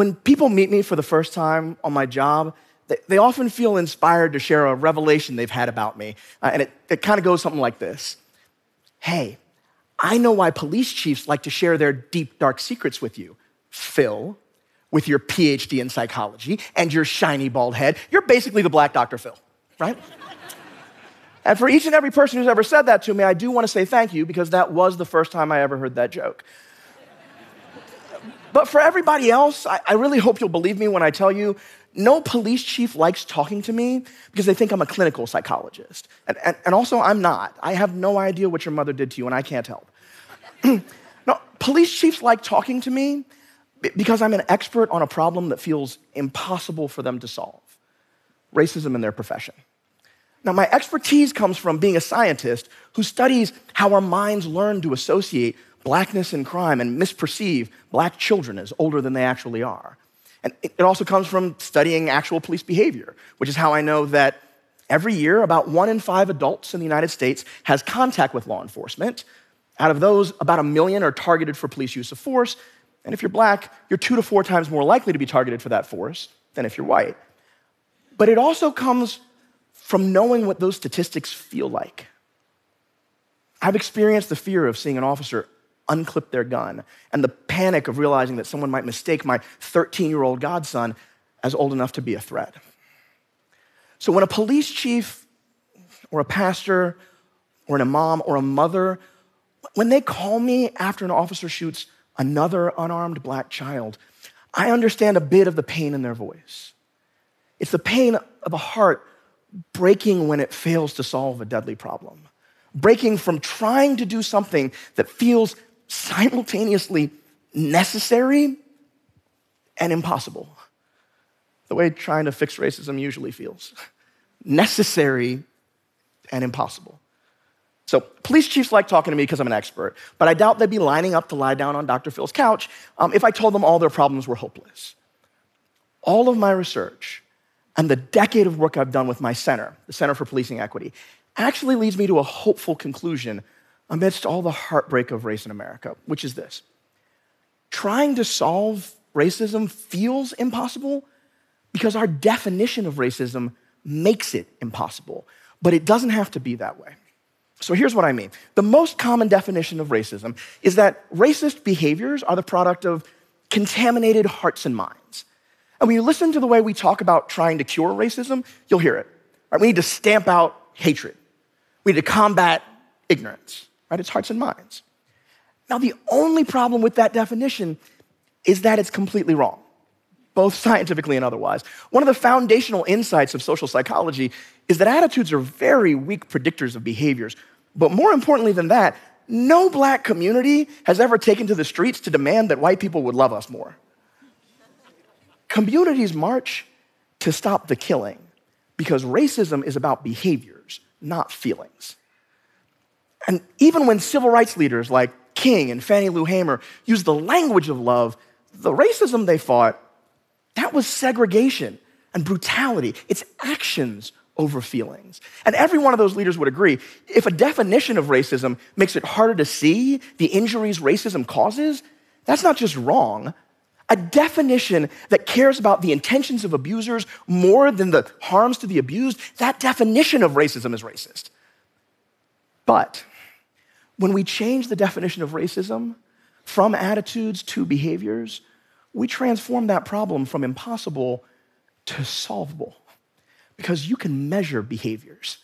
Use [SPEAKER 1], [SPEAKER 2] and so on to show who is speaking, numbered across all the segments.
[SPEAKER 1] when people meet me for the first time on my job, they, they often feel inspired to share a revelation they've had about me. Uh, and it, it kind of goes something like this Hey, I know why police chiefs like to share their deep, dark secrets with you. Phil, with your PhD in psychology and your shiny bald head, you're basically the black Dr. Phil, right? and for each and every person who's ever said that to me, I do want to say thank you because that was the first time I ever heard that joke. But for everybody else, I, I really hope you'll believe me when I tell you no police chief likes talking to me because they think I'm a clinical psychologist. And, and, and, also, I'm not. I have no idea what your mother did to you, and I can't help. no, police chiefs like talking to me because I'm an expert on a problem that feels impossible for them to solve racism in their profession. Now, my expertise comes from being a scientist who studies how our minds learn to associate blackness and crime and misperceive black children as older than they actually are. And it also comes from studying actual police behavior, which is how I know that every year about one in five adults in the United States has contact with law enforcement. Out of those, about a million are targeted for police use of force. And if you're black, you're two to four times more likely to be targeted for that force than if you're white. But it also comes from knowing what those statistics feel like. I've experienced the fear of seeing an officer unclip their gun and the panic of realizing that someone might mistake my 13 year old godson as old enough to be a threat. So when a police chief or a pastor or an imam or a mother, when they call me after an officer shoots another unarmed black child, I understand a bit of the pain in their voice. It's the pain of a heart breaking when it fails to solve a deadly problem, breaking from trying to do something that feels simultaneously necessary and impossible. The way trying to fix racism usually feels necessary and impossible. So, police chiefs like talking to me because I'm an expert, but I doubt they'd be lining up to lie down on Dr. Phil's couch um, if I told them all their problems were hopeless. All of my research and the decade of work I've done with my center, the Center for Policing Equity, actually leads me to a hopeful conclusion amidst all the heartbreak of race in America, which is this trying to solve racism feels impossible because our definition of racism makes it impossible. But it doesn't have to be that way. So here's what I mean the most common definition of racism is that racist behaviors are the product of contaminated hearts and minds. And when you listen to the way we talk about trying to cure racism, you'll hear it. Right? We need to stamp out hatred, we need to combat ignorance right? It's hearts and minds. Now, the only problem with that definition is that it's completely wrong, both scientifically and otherwise. One of the foundational insights of social psychology is that attitudes are very weak predictors of behaviors. But more importantly than that, no black community has ever taken to the streets to demand that white people would love us more. Communities march to stop the killing because racism is about behaviors, not feelings. And even when civil rights leaders like King and Fannie Lou Hamer used the language of love, the racism they fought, that was segregation and brutality. It's actions over feelings. And every one of those leaders would agree if a definition of racism makes it harder to see the injuries racism causes, that's not just wrong. A definition that cares about the intentions of abusers more than the harms to the abused, that definition of racism is racist. But when we change the definition of racism from attitudes to behaviors, we transform that problem from impossible to solvable because you can measure behaviors.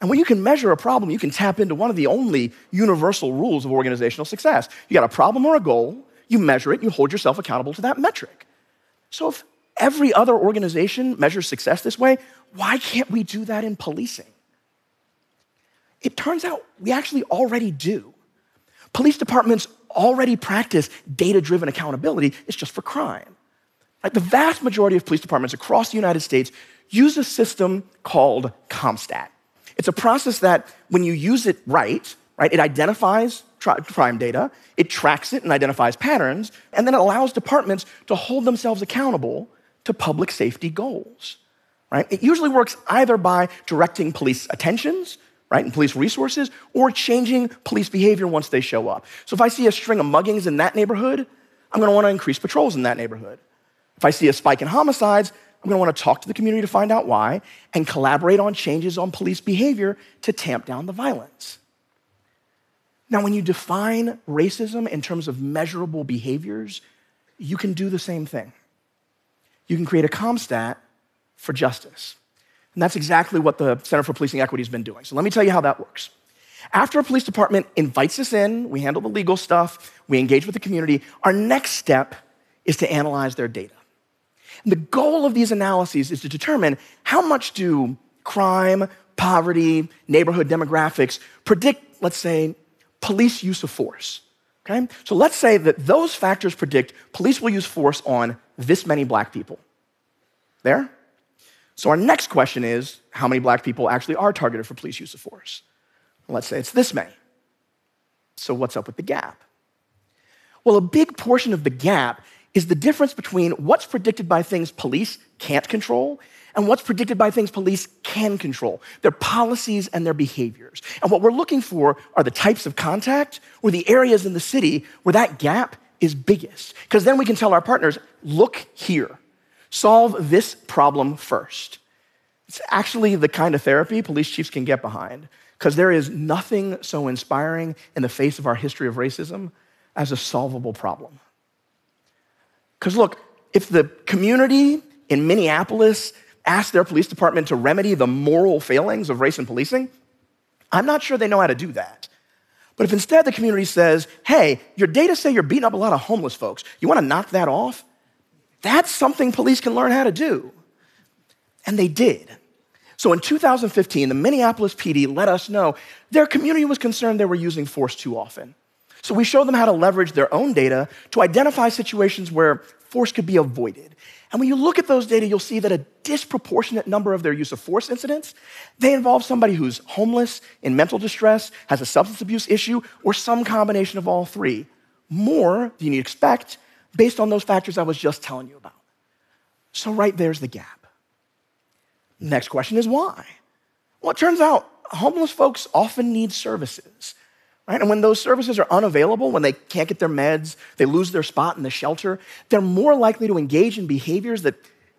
[SPEAKER 1] And when you can measure a problem, you can tap into one of the only universal rules of organizational success. You got a problem or a goal, you measure it, you hold yourself accountable to that metric. So if every other organization measures success this way, why can't we do that in policing? It turns out we actually already do. Police departments already practice data driven accountability, it's just for crime. The vast majority of police departments across the United States use a system called CompStat. It's a process that, when you use it right, right, it identifies crime data, it tracks it and identifies patterns, and then it allows departments to hold themselves accountable to public safety goals. Right? It usually works either by directing police attentions right, and police resources, or changing police behavior once they show up. So if I see a string of muggings in that neighborhood, I'm gonna wanna increase patrols in that neighborhood. If I see a spike in homicides, I'm gonna wanna talk to the community to find out why and collaborate on changes on police behavior to tamp down the violence. Now, when you define racism in terms of measurable behaviors, you can do the same thing. You can create a CompStat for justice. And that's exactly what the Center for Policing Equity has been doing. So let me tell you how that works. After a police department invites us in, we handle the legal stuff, we engage with the community, our next step is to analyze their data. And the goal of these analyses is to determine how much do crime, poverty, neighborhood demographics predict, let's say, police use of force. Okay? So let's say that those factors predict police will use force on this many black people. There? So our next question is how many black people actually are targeted for police use of force? Let's say it's this many. So what's up with the gap? Well, a big portion of the gap is the difference between what's predicted by things police can't control and what's predicted by things police can control their policies and their behaviors. And what we're looking for are the types of contact or the areas in the city where that gap is biggest. Because then we can tell our partners look here, solve this problem first. It's actually the kind of therapy police chiefs can get behind because there is nothing so inspiring in the face of our history of racism as a solvable problem. Because look, if the community in Minneapolis asked their police department to remedy the moral failings of race and policing, I'm not sure they know how to do that. But if instead the community says, hey, your data say you're beating up a lot of homeless folks, you wanna knock that off? That's something police can learn how to do. And they did. So in 2015, the Minneapolis PD let us know their community was concerned they were using force too often. So we showed them how to leverage their own data to identify situations where force could be avoided. And when you look at those data, you'll see that a disproportionate number of their use of force incidents, they involve somebody who's homeless, in mental distress, has a substance abuse issue, or some combination of all three. More than you expect based on those factors I was just telling you about. So right there's the gap. Next question is why? Well, it turns out homeless folks often need services. Right? And when those services are unavailable, when they can't get their meds, they lose their spot in the shelter, they're more likely to engage in behaviors that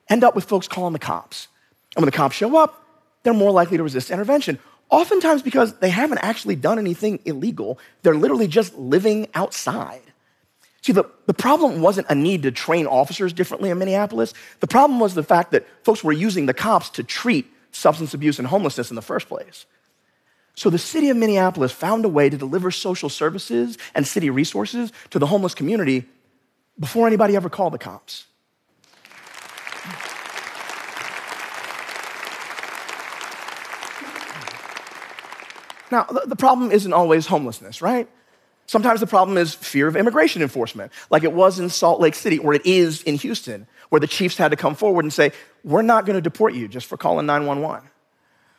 [SPEAKER 1] end up with folks calling the cops. And when the cops show up, they're more likely to resist intervention. Oftentimes because they haven't actually done anything illegal, they're literally just living outside. See, the, the problem wasn't a need to train officers differently in Minneapolis. The problem was the fact that folks were using the cops to treat substance abuse and homelessness in the first place. So the city of Minneapolis found a way to deliver social services and city resources to the homeless community before anybody ever called the cops. Now, the problem isn't always homelessness, right? Sometimes the problem is fear of immigration enforcement, like it was in Salt Lake City, or it is in Houston, where the chiefs had to come forward and say, We're not going to deport you just for calling 911.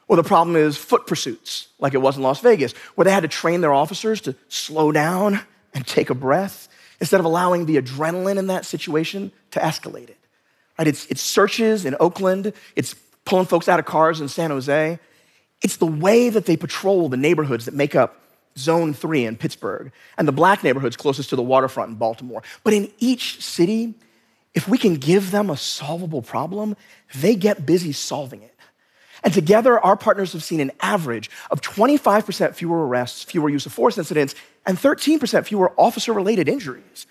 [SPEAKER 1] Or the problem is foot pursuits, like it was in Las Vegas, where they had to train their officers to slow down and take a breath instead of allowing the adrenaline in that situation to escalate it. Right? It's, it's searches in Oakland, it's pulling folks out of cars in San Jose. It's the way that they patrol the neighborhoods that make up Zone 3 in Pittsburgh and the black neighborhoods closest to the waterfront in Baltimore. But in each city, if we can give them a solvable problem, they get busy solving it. And together, our partners have seen an average of 25% fewer arrests, fewer use of force incidents, and 13% fewer officer related injuries.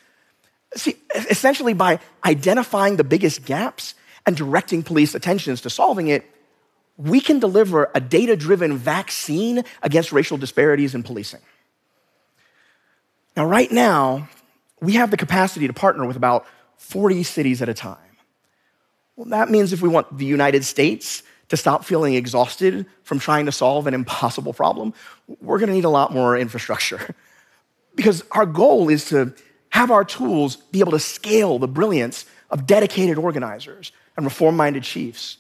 [SPEAKER 1] See, essentially, by identifying the biggest gaps and directing police attentions to solving it, we can deliver a data driven vaccine against racial disparities in policing. Now, right now, we have the capacity to partner with about 40 cities at a time. Well, that means if we want the United States to stop feeling exhausted from trying to solve an impossible problem, we're gonna need a lot more infrastructure. Because our goal is to have our tools be able to scale the brilliance of dedicated organizers and reform minded chiefs.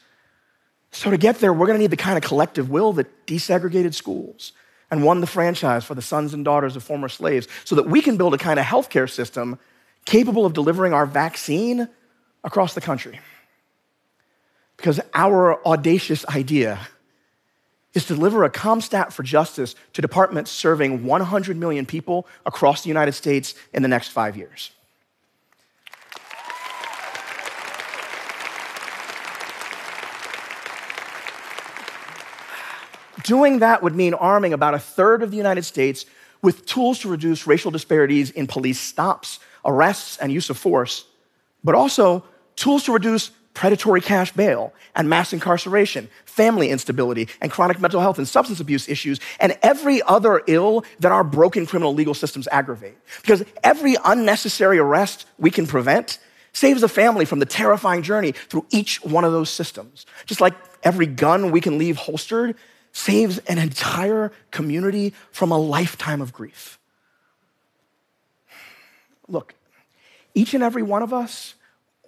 [SPEAKER 1] So, to get there, we're gonna need the kind of collective will that desegregated schools and won the franchise for the sons and daughters of former slaves so that we can build a kind of healthcare system capable of delivering our vaccine across the country. Because our audacious idea is to deliver a CompStat for justice to departments serving 100 million people across the United States in the next five years. Doing that would mean arming about a third of the United States with tools to reduce racial disparities in police stops, arrests, and use of force, but also tools to reduce predatory cash bail and mass incarceration, family instability, and chronic mental health and substance abuse issues, and every other ill that our broken criminal legal systems aggravate. Because every unnecessary arrest we can prevent saves a family from the terrifying journey through each one of those systems. Just like every gun we can leave holstered saves an entire community from a lifetime of grief. Look, each and every one of us,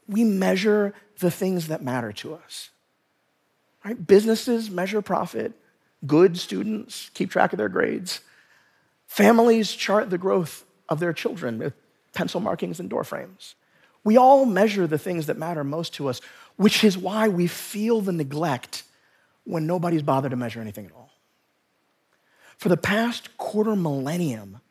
[SPEAKER 1] we measure the things that matter to us. Right? Businesses measure profit, good students keep track of their grades, families chart the growth of their children with pencil markings and door frames. We all measure the things that matter most to us, which is why we feel the neglect when nobody's bothered to measure anything at all. For the past quarter millennium,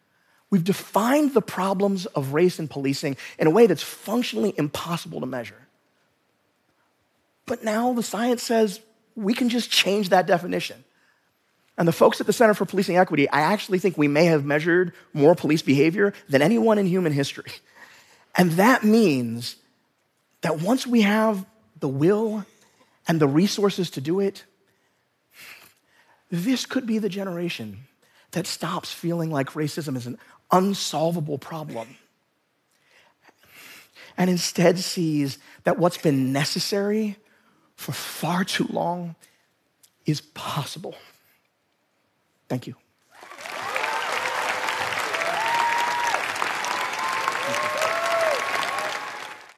[SPEAKER 1] we've defined the problems of race and policing in a way that's functionally impossible to measure. But now the science says we can just change that definition. And the folks at the Center for Policing Equity, I actually think we may have measured more police behavior than anyone in human history. And that means that once we have the will and the resources to do it, this could be the generation that stops feeling like racism is an unsolvable problem and instead sees that what's been necessary for far too long is possible. Thank you.